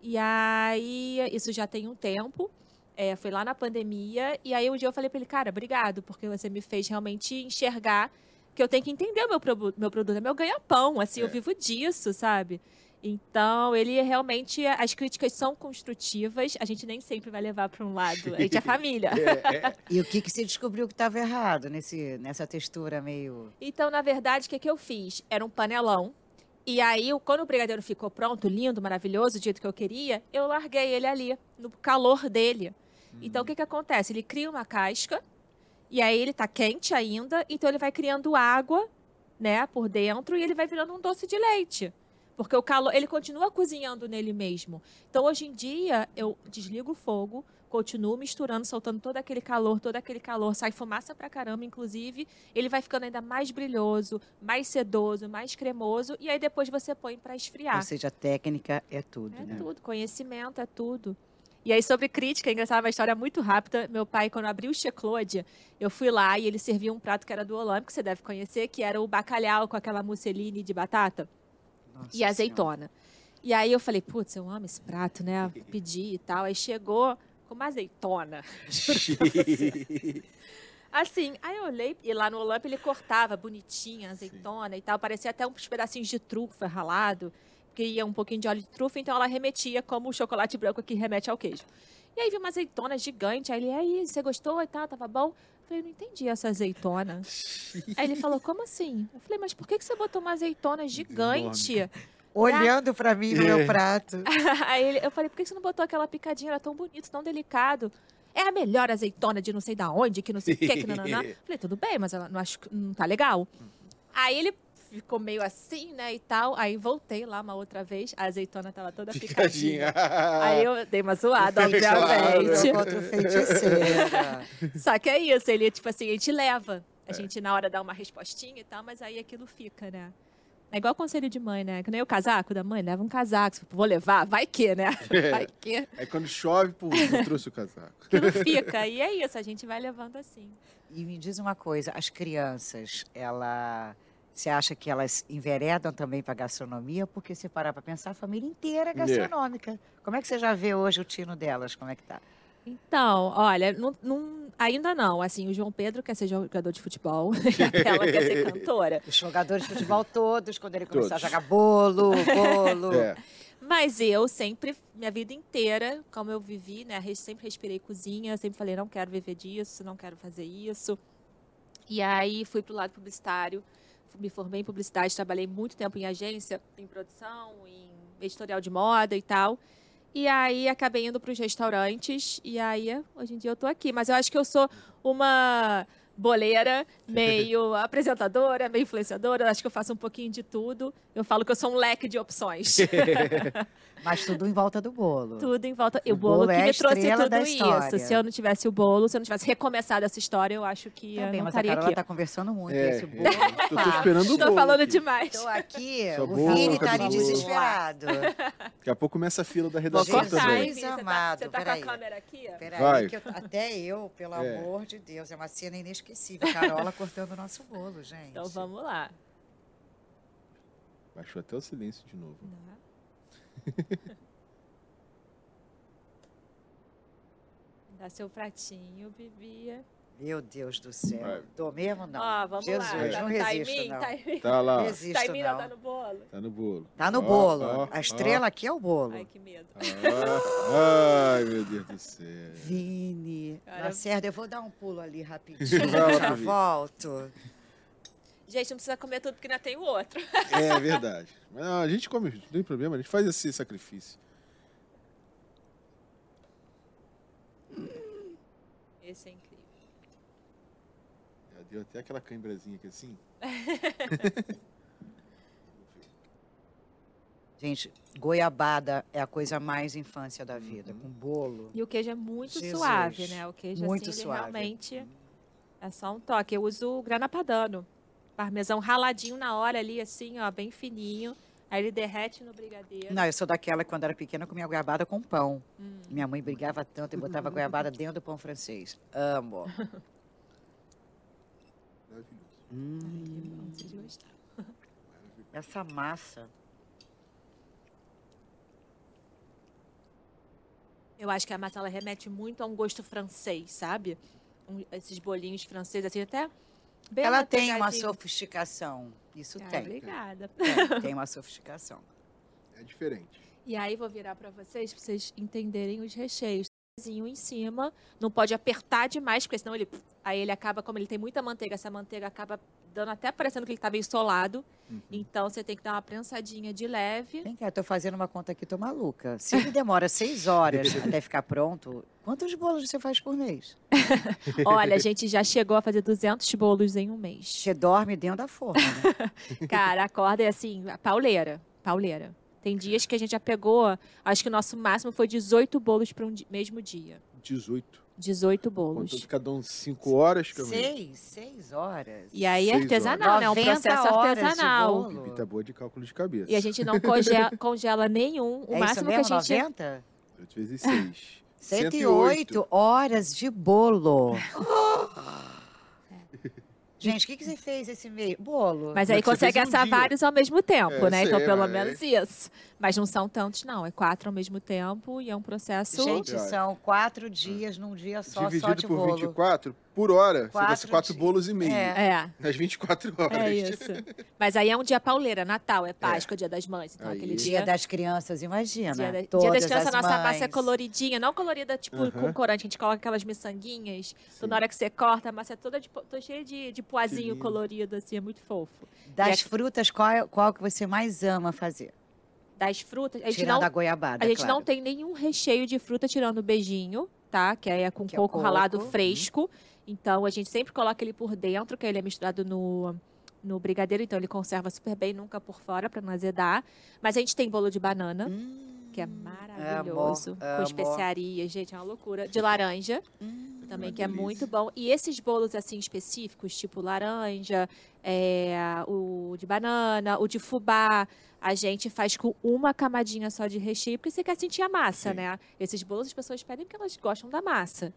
E aí, isso já tem um tempo. É, foi lá na pandemia. E aí um dia eu falei para ele, cara, obrigado, porque você me fez realmente enxergar que eu tenho que entender o meu, meu produto, é meu ganha-pão, assim, é. eu vivo disso, sabe? Então, ele realmente, as críticas são construtivas, a gente nem sempre vai levar para um lado, a gente é família. é, é. E o que, que você descobriu que estava errado nesse, nessa textura meio... Então, na verdade, o que, que eu fiz? Era um panelão, e aí, quando o brigadeiro ficou pronto, lindo, maravilhoso, do jeito que eu queria, eu larguei ele ali, no calor dele. Hum. Então, o que, que acontece? Ele cria uma casca, e aí ele está quente ainda, então ele vai criando água, né, por dentro, e ele vai virando um doce de leite. Porque o calor, ele continua cozinhando nele mesmo. Então, hoje em dia, eu desligo o fogo, continuo misturando, soltando todo aquele calor, todo aquele calor, sai fumaça pra caramba, inclusive, ele vai ficando ainda mais brilhoso, mais sedoso, mais cremoso, e aí depois você põe para esfriar. Ou seja, a técnica é tudo, é né? tudo, conhecimento é tudo. E aí, sobre crítica, engraçado, uma história muito rápida. Meu pai, quando abriu o Checlode, eu fui lá e ele serviu um prato que era do Olâmpico, que você deve conhecer, que era o bacalhau com aquela musseline de batata. Nossa e azeitona. Senhora. E aí eu falei, putz, eu amo esse prato, né? Pedi e tal. Aí chegou com uma azeitona. assim, aí eu olhei, e lá no Olamp ele cortava bonitinha, azeitona Sim. e tal. Parecia até uns pedacinhos de trufa ralado, porque ia um pouquinho de óleo de trufa, então ela remetia como o chocolate branco que remete ao queijo. E aí vi uma azeitona gigante, aí ele, aí, você gostou e tal, tava bom? Eu falei, não entendi essa azeitona. Aí ele falou, como assim? Eu falei, mas por que, que você botou uma azeitona gigante? Olhando para mim no meu é. prato. Aí ele, eu falei, por que você não botou aquela picadinha? Era tão bonito, tão delicado. É a melhor azeitona de não sei da onde, que não sei o que, que não, não, não. Falei, tudo bem, mas ela não acho que não tá legal. Aí ele ficou meio assim, né, e tal. Aí voltei lá uma outra vez, a azeitona tava toda picadinha. Aí eu dei uma zoada, obviamente. Contra feiticeira. Só que é isso, ele, tipo assim, a gente leva. A é. gente, na hora, dá uma respostinha e tal, mas aí aquilo fica, né? É igual conselho de mãe, né? Que nem o casaco da mãe, leva um casaco. Vou levar, vai que, né? É. Vai que. Aí quando chove, pô, não trouxe o casaco. Que não fica. E é isso, a gente vai levando assim. E me diz uma coisa, as crianças, ela... Você acha que elas enveredam também para gastronomia? Porque se parar para pensar, a família inteira é gastronômica. Como é que você já vê hoje o tino delas? Como é que tá? Então, olha, não, não- ainda não. Assim, o João Pedro quer ser jogador de futebol, e ela quer ser cantora. Os jogadores de futebol todos, quando ele começar Todos. a jogar bolo, bolo. É. Mas eu sempre, minha vida inteira, como eu vivi, né? Sempre respirei cozinha, sempre falei, não quero viver disso, não quero fazer isso. E aí fui pro lado publicitário, me formei em publicidade, trabalhei muito tempo em agência, em produção, em editorial de moda e tal. E aí acabei indo para os restaurantes e aí hoje em dia eu tô aqui. Mas eu acho que eu sou uma boleira, meio apresentadora, meio influenciadora. Eu acho que eu faço um pouquinho de tudo. Eu falo que eu sou um leque de opções. Mas tudo em volta do bolo. tudo em volta. E O o bolo, bolo que é a me trouxe tudo isso. Se eu não tivesse o bolo, se eu não tivesse recomeçado essa história, eu acho que Tá eu não mas a estaria aqui. tá conversando muito. É, Esse bolo. é. Tô, tô esperando o Estou bolo falando aqui. demais. Tô aqui, Sua o Vini tá ali bolo. desesperado. Daqui a pouco começa a fila da redação Jesus também. hein, Vini? Você tá, amado, você tá com a câmera aqui? Peraí, Vai. que eu- até eu, pelo É. amor de Deus, é uma cena inesquecível. Carola cortando o nosso bolo, gente. Então vamos lá. Baixou até o silêncio de novo. Dá seu pratinho, Bibia. Meu Deus do céu. Vai. Tô mesmo, não. Ó, vamos Jesus, lá. Tá, não tá resisto, não. Tá mim? Tá lá, ó. Resisto, Tá em mim, não tá no bolo? tá no bolo. Tá no Ó, bolo. ó, a ó. estrela aqui é o bolo. Ai, que medo. Ah, ai, meu Deus do céu. Vini, Cara, Lacerda, eu vou dar um pulo ali rapidinho. Já volto. Gente, não precisa comer tudo porque ainda tem o outro. É verdade. Mas a gente come, não tem problema, a gente faz esse sacrifício. Esse é incrível. Já deu até aquela cãibrazinha aqui assim. Gente, goiabada é a coisa mais infância da vida, com bolo. E o queijo é muito Jesus. suave, né? O queijo, Muito assim, suave. realmente é só um toque. Eu uso o grana padano. Parmesão raladinho na hora ali, assim, ó, bem fininho. Aí ele derrete no brigadeiro. Não, eu sou daquela que quando era pequena comia goiabada com pão. Hum. Minha mãe brigava tanto e botava goiabada dentro do pão francês. Amo. Maravilhoso. Hum, gostaram. essa massa. Eu acho que a massa ela remete muito a um gosto francês, sabe? Um- esses bolinhos franceses, assim, até bem Ela tem uma sofisticação. Isso Ah, tem. Obrigada. tem. Tem uma sofisticação. É diferente. E aí vou virar para vocês, para vocês entenderem os recheios. Em cima, não pode apertar demais, porque senão ele, aí ele acaba, como ele tem muita manteiga, essa manteiga acaba dando até parecendo que ele está meio solado. Uhum. Então você tem que dar uma prensadinha de leve. Vem cá, eu tô fazendo uma conta aqui, tô maluca. Se ele demora seis horas até ficar pronto, quantos bolos você faz por mês? Olha, a gente já chegou a fazer 200 bolos em um mês. Você dorme dentro da forma, né? Cara, acorda é assim, pauleira, pauleira. Tem dias que a gente já pegou, acho que o nosso máximo foi 18 bolos para um di- mesmo dia. 18. 18 Contou bolos. de cada um 5 horas, Camila. Seis, seis horas. E aí é Seis artesanal, né? É um 90 processo artesanal. tá boa de cálculo de cabeça. E a gente não conge- congela nenhum. O é máximo isso mesmo, que a gente. 90? 8 vezes 6. 108 horas de bolo. Gente, o que, que você fez esse meio? Bolo. Mas aí consegue um assar dia. vários ao mesmo tempo, É, né? Então, sei, pelo mas- menos isso. Mas não são tantos, não. É quatro ao mesmo tempo e é um processo. Gente, são quatro dias num dia só, só Dividido de por bolo. 24, por hora, você vai Quatro ser 4 dias. bolos e meio. É. É. Nas 24 horas. É isso. Mas aí é um dia pauleira, Natal, é Páscoa, Dia das Mães. Então, Aí. aquele Dia dia. das crianças, imagina. Dia, da- dia Todas das crianças, as a nossa massa é coloridinha, não colorida tipo Aham. com corante. A gente coloca aquelas miçanguinhas. Então, na hora que você corta, a massa é toda de, toda cheia de, de poazinho colorido, assim, é muito fofo. Das a- frutas, qual, é, qual que você mais ama fazer? Das frutas, a gente Tirando não a goiabada, A gente claro. não tem nenhum recheio de fruta tirando o beijinho, tá? Que aí é com Que é o coco ralado coco. fresco. Então a gente sempre coloca ele por dentro, que ele é misturado no, no brigadeiro, então ele conserva super bem, nunca por fora para não azedar. Mas a gente tem bolo de banana, Hum, que é maravilhoso, amo, com amo. especiarias, gente, é uma loucura. De laranja. hum. também, que é delícia. muito bom. E esses bolos assim específicos, tipo laranja, é, o de banana, o de fubá, a gente faz com uma camadinha só de recheio, porque você quer sentir a massa, Sim. né? Esses bolos as pessoas pedem porque elas gostam da massa.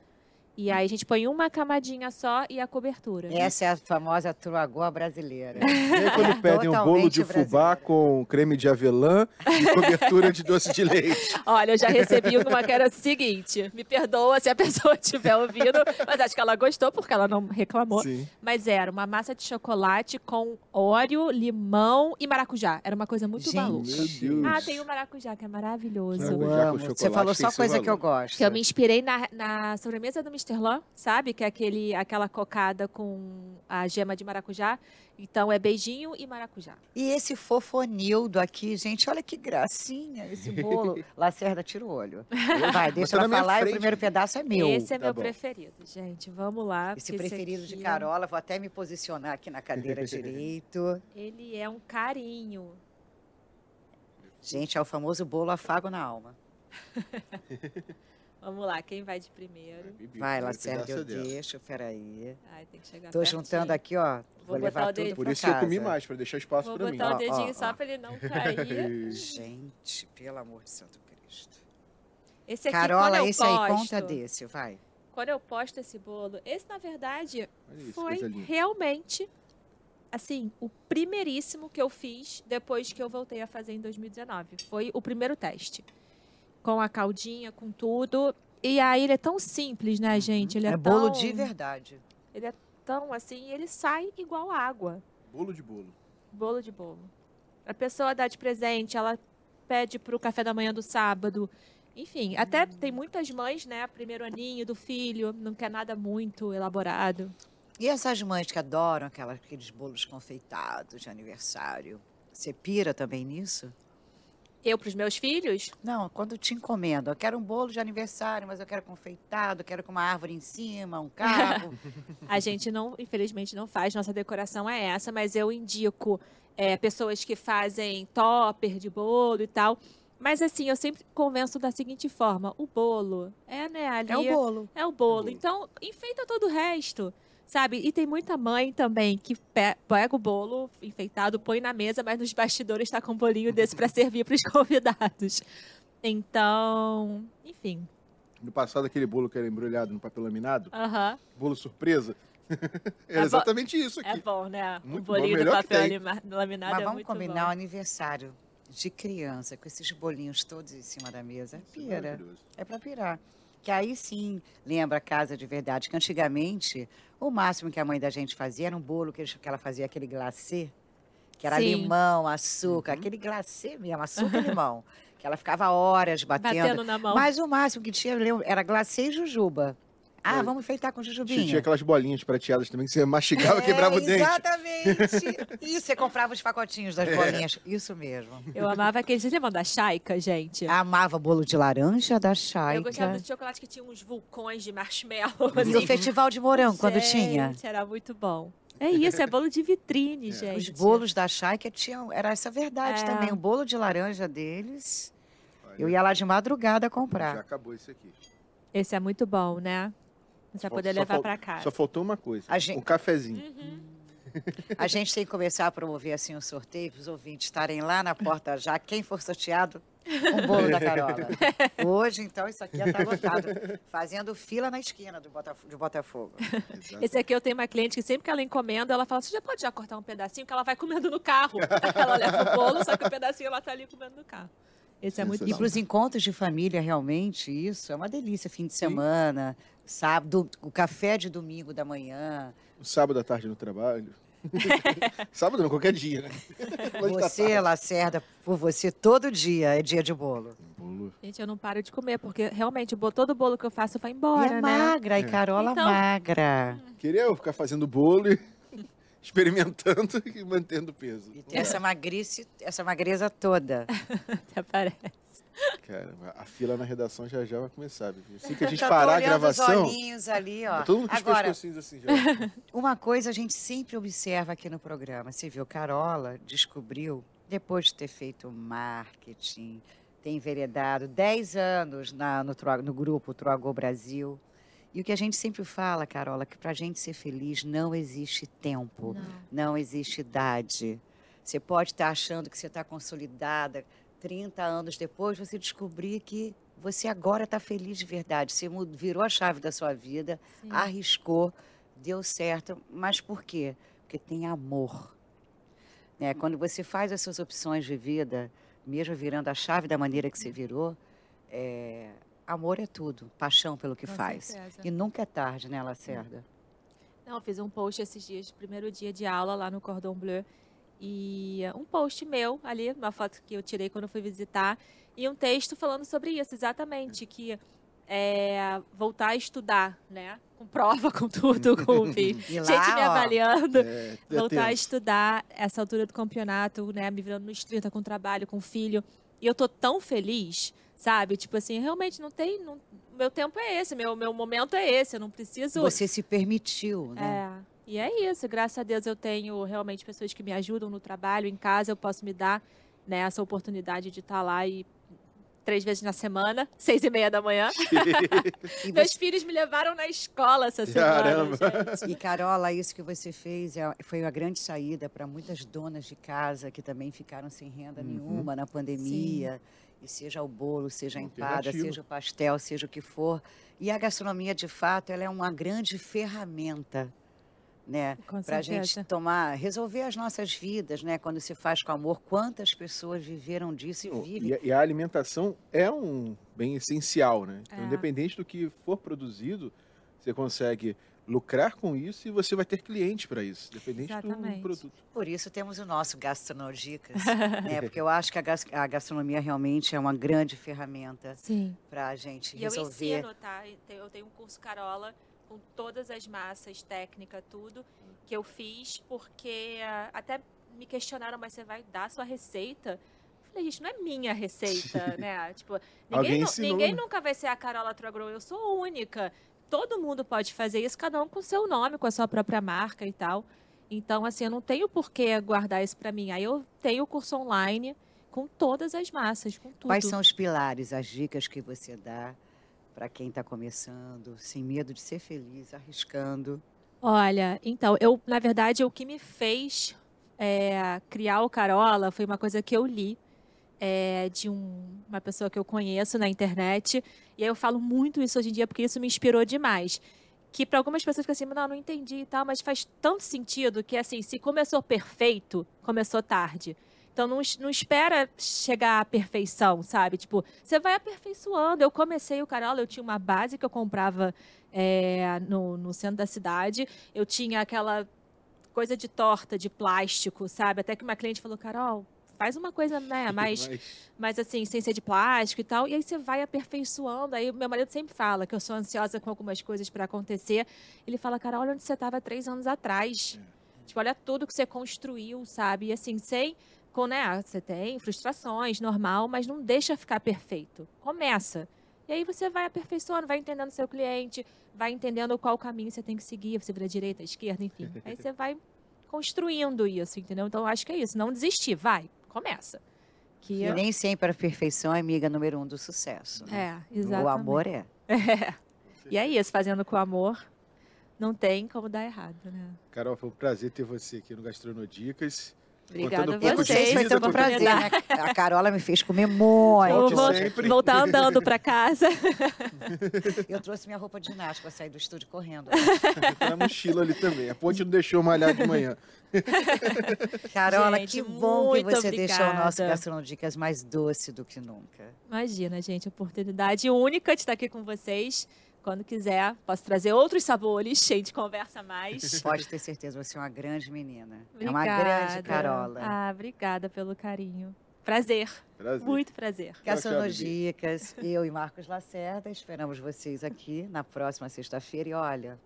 E aí a gente põe uma camadinha só e a cobertura. Essa é a famosa truagô brasileira. E aí, quando pedem um bolo de Totalmente fubá com creme de avelã e cobertura de doce de leite. Olha, eu já recebi uma que era o seguinte. Me perdoa se a pessoa estiver ouvindo, mas acho que ela gostou porque ela não reclamou. Sim. Mas era uma massa de chocolate com óleo, limão e maracujá. Era uma coisa muito Gente. maluca. Meu Deus. Ah, tem o maracujá, que é maravilhoso. Maracujá Você falou só coisa que eu gosto. Que eu me inspirei na, na sobremesa do Mr. Lã, sabe? Que é aquele, aquela cocada com a gema de maracujá. Então é beijinho e maracujá. E esse fofonildo aqui, gente, olha que gracinha esse bolo. Lacerda, tira o olho. Vai, deixa tá ela falar e o primeiro pedaço é meu. esse é tá meu bom. preferido, gente. Vamos lá. Esse preferido de aqui, Carola, vou até me posicionar aqui na cadeira direito. Ele é um carinho. Gente, é o famoso bolo afago na alma. Vamos lá, quem vai de primeiro? Vai, Lacerda, eu deixo, peraí. Ai, tem que chegar Tô pertinho. juntando aqui, ó. Vou, Vou botar levar o dedo. tudo Por isso que eu comi casa. mais, pra deixar espaço Vou pra mim. botar Ó, o dedinho ó, só ó. pra ele não cair. Gente, pelo amor de Santo Cristo. Esse aqui, Carola, eu esse aí, posto, conta desse, vai. Quando eu posto esse bolo, esse, na verdade, isso, foi realmente, assim, o primeiríssimo que eu fiz depois que eu voltei a fazer em 2019. Foi o primeiro teste. Com a caldinha, com tudo. E aí ele é tão simples, né, gente? Ele é, É bolo tão, de verdade. Ele é tão assim, ele sai igual água. Bolo de bolo. Bolo de bolo. A pessoa dá de presente, ela pede pro café da manhã do sábado. Enfim, até tem muitas mães, né? Primeiro aninho do filho, não quer nada muito elaborado. E essas mães que adoram aquelas, aqueles bolos confeitados de aniversário? Você pira também nisso? Eu, pros meus filhos, Não, quando te encomendo, eu quero um bolo de aniversário, mas eu quero confeitado, eu quero com uma árvore em cima, um carro. a gente não, infelizmente, não faz. Nossa decoração é essa, mas eu indico é, pessoas que fazem topper de bolo e tal. Mas assim, eu sempre convenço da seguinte forma: o bolo é, né, ali. é o bolo. É o bolo. Então, enfeita todo o resto. Sabe? E tem muita mãe também que pe- pega o bolo enfeitado, põe na mesa, mas nos bastidores está com um bolinho desse para servir para os convidados. Então, enfim. No passado, aquele bolo que era embrulhado no papel laminado, Aham. bolo surpresa. É Era bom- exatamente isso É aqui. bom, né? Muito o bom, bolinho do melhor que papel laminado Mas é vamos muito combinar o bom. aniversário de criança, com esses bolinhos todos em cima da mesa. É é pira. maravilhoso. É para pirar. Que aí sim lembra a casa de verdade. Que antigamente, o máximo que a mãe da gente fazia era um bolo que, ela fazia aquele glacê, que era Sim. limão, açúcar, Uhum. aquele glacê mesmo, açúcar e limão. Que ela ficava horas batendo. Batendo na mão. Mas o máximo que tinha era glacê e jujuba. Ah, É. vamos enfeitar com jujubinha. tinha aquelas bolinhas prateadas também que você mastigava e quebrava o É, dente. Exatamente. Isso, você comprava os pacotinhos das bolinhas. Isso mesmo. Eu amava aquele. Vocês lembram da Chaica, gente? Amava bolo de laranja da Eu Chaica. gostava do chocolate que tinha uns vulcões de marshmallow. E assim. o festival de morango, quando tinha. Gente, Era muito bom. É isso, é bolo de vitrine, É. gente. Os bolos da Chaica tinham. Era essa verdade É. também. O bolo de laranja deles. Olha, Eu ia lá de madrugada Já comprar. acabou isso aqui. Esse é muito bom, né? Você vai Só- poder só levar pra casa. Só faltou uma coisa. A gente- Um cafezinho. Uhum. A gente tem que começar a promover assim um sorteio para os ouvintes estarem lá na porta já. Quem for sorteado, um bolo da Carola. Hoje, então, isso aqui já está lotado. Fazendo fila na esquina do Botaf- de Botafogo. Exato. Esse aqui eu tenho uma cliente que sempre que ela encomenda, ela fala: Você já pode já cortar um pedacinho? Que ela vai comendo no carro. ela leva o bolo, só que o pedacinho ela tá ali comendo no carro. Esse é muito E para os encontros de família, realmente, isso é uma delícia. Fim de semana, sábado, o café de domingo da manhã. Um sábado à tarde no trabalho. sábado não, qualquer dia, né? Você, Lacerda, por você, todo dia é dia de bolo. Bolo. Gente, eu não paro de comer, porque realmente o todo bolo que eu faço vai e embora, é né? magra, e É. Carola Então- magra. Queria eu ficar fazendo bolo e experimentando e mantendo peso. E tem essa magrice, essa magreza toda. Até parece. Cara, a fila na redação já já vai começar. Vivi. Assim que a gente tô parar a os gravação, olhinhos ali, ó. tá todo mundo com os Agora, pescocinhos assim já. uma coisa a gente sempre observa aqui no programa. Você viu, Carola descobriu, depois de ter feito marketing, ter enveredado 10 anos na, no, no grupo Troagô Brasil, E o que a gente sempre fala, Carola, que para a gente ser feliz não existe tempo, Não. não existe idade. Você pode estar achando que você está consolidada, 30 anos depois, você descobrir que você agora está feliz de verdade. Você virou a chave da sua vida, Sim. arriscou, deu certo. Mas por quê? Porque tem amor. Né? Quando você faz as suas opções de vida, mesmo virando a chave da maneira que você virou, é, amor é tudo, paixão pelo que Com faz. certeza. E nunca é tarde, né, Lacerda? Não, eu fiz um post esses dias, primeiro dia de aula lá no Cordon Bleu. E um post meu ali, uma foto que eu tirei quando eu fui visitar, e um texto falando sobre isso, exatamente, que é, voltar a estudar, né? Com prova, com tudo, com enfim, lá, gente me ó, avaliando. É, é voltar a estudar essa altura do campeonato, né? Me virando nos 30 com trabalho, com filho. E eu tô tão feliz, sabe? Tipo assim, realmente não tem. Não, meu tempo é esse, meu, meu momento é esse. Eu não preciso. Você se permitiu, né? É. E é isso, graças a Deus eu tenho realmente pessoas que me ajudam no trabalho, em casa eu posso me dar né, essa oportunidade de estar lá e três vezes na semana, seis e meia da manhã. Meus você- filhos me levaram na escola essa semana, Caramba. gente. e, Carola, isso que você fez é- foi a grande saída para muitas donas de casa que também ficaram sem renda Uhum. nenhuma na pandemia. E seja o bolo, seja a empada, seja o pastel, seja o que for. E a gastronomia, de fato, ela é uma grande ferramenta, né? Para a gente tomar, resolver as nossas vidas, né? Quando se faz com amor, quantas pessoas viveram disso e vivem E, a- e a alimentação é um bem essencial, né? Então, É. independente do que for produzido, você consegue lucrar com isso e você vai ter clientes para isso, independente do Exatamente. produto. Por isso temos o nosso Gastronodicas, né? Porque eu acho que a, gas- a gastronomia realmente é uma grande ferramenta para a gente E eu resolver. ensino, tá? Eu tenho um curso Carola com todas as massas, técnica, tudo que eu fiz, porque ah, até me questionaram, mas você vai dar a sua receita? Eu falei, gente, não é minha receita, né? Tipo, ninguém, ninguém né? nunca vai ser a Carola Trogro, eu sou única. Todo mundo pode fazer isso, cada um com seu nome, com a sua própria marca e tal. Então, assim, eu não tenho por que guardar isso pra mim. Aí eu tenho o curso online com todas as massas, com tudo. Quais são os pilares, as dicas que você dá para quem está começando, sem medo de ser feliz, arriscando? Olha, então, eu, na verdade, o que me fez é, criar o Carola foi uma coisa que eu li é, de um- uma pessoa que eu conheço na internet. E eu falo muito isso hoje em dia porque isso me inspirou demais. Que para algumas pessoas fica assim, não, não entendi e tal, mas faz tanto sentido que, assim, se começou perfeito, começou tarde. Então não, não espera chegar à perfeição, sabe? Tipo, você vai aperfeiçoando. Eu comecei o Carola, eu tinha uma base que eu comprava é, no, no centro da cidade. Eu tinha aquela coisa de torta de plástico, sabe? Até que uma cliente falou, Carol, faz uma coisa, né, mais Mas, mas assim, sem ser de plástico e tal. E aí você vai aperfeiçoando. Aí meu marido sempre fala que eu sou ansiosa com algumas coisas para acontecer. Ele fala, cara, olha onde você estava três anos atrás. Tipo, olha tudo que você construiu, sabe? E assim, sem. Com, né, você tem frustrações, normal, mas não deixa ficar perfeito. Começa. E aí você vai aperfeiçoando, vai entendendo seu cliente, vai entendendo qual caminho você tem que seguir, você vira direita, esquerda, enfim. Aí você vai construindo isso, entendeu? Então, eu acho que é isso. Não desistir, vai, começa. Que E nem sempre a perfeição é amiga número um do sucesso. né? é, exatamente. O amor é. É. E é isso, fazendo com amor, não tem como dar errado, né? Carol, foi um prazer ter você aqui no Gastronodicas. Obrigada a um Vocês foi pouco de prazer, né? A Carola me fez comer muito. Eu vou sempre. voltar andando para casa. Eu trouxe minha roupa de ginástica para sair do estúdio correndo. Tá na mochila ali também. A ponte não deixou malhar de manhã. Carola, Gente, que bom que você deixou o nosso obrigada. Gastronodicas mais doce do que nunca. Imagina, gente, oportunidade única de estar aqui com vocês. Quando quiser, posso trazer outros sabores, cheio de conversa a mais. Pode ter certeza, você é uma grande menina. É Obrigada. uma grande Carola. Ah, obrigada pelo carinho. Prazer, Prazer. muito prazer. Tchau, tchau, Gastronodicas, eu e Marcos Lacerda, esperamos vocês aqui na próxima sexta-feira. E olha,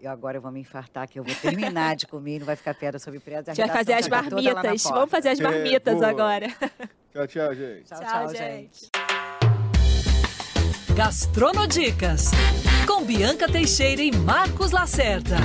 eu agora vou me infartar, que eu vou terminar de comer, não vai ficar pedra sobre pedra. A gente vai fazer as marmitas. Vamos fazer as É, marmitas boa. agora. Tchau, tchau, gente. Tchau, tchau, gente. Gastronodicas, com Bianca Teixeira e Marcos Lacerda.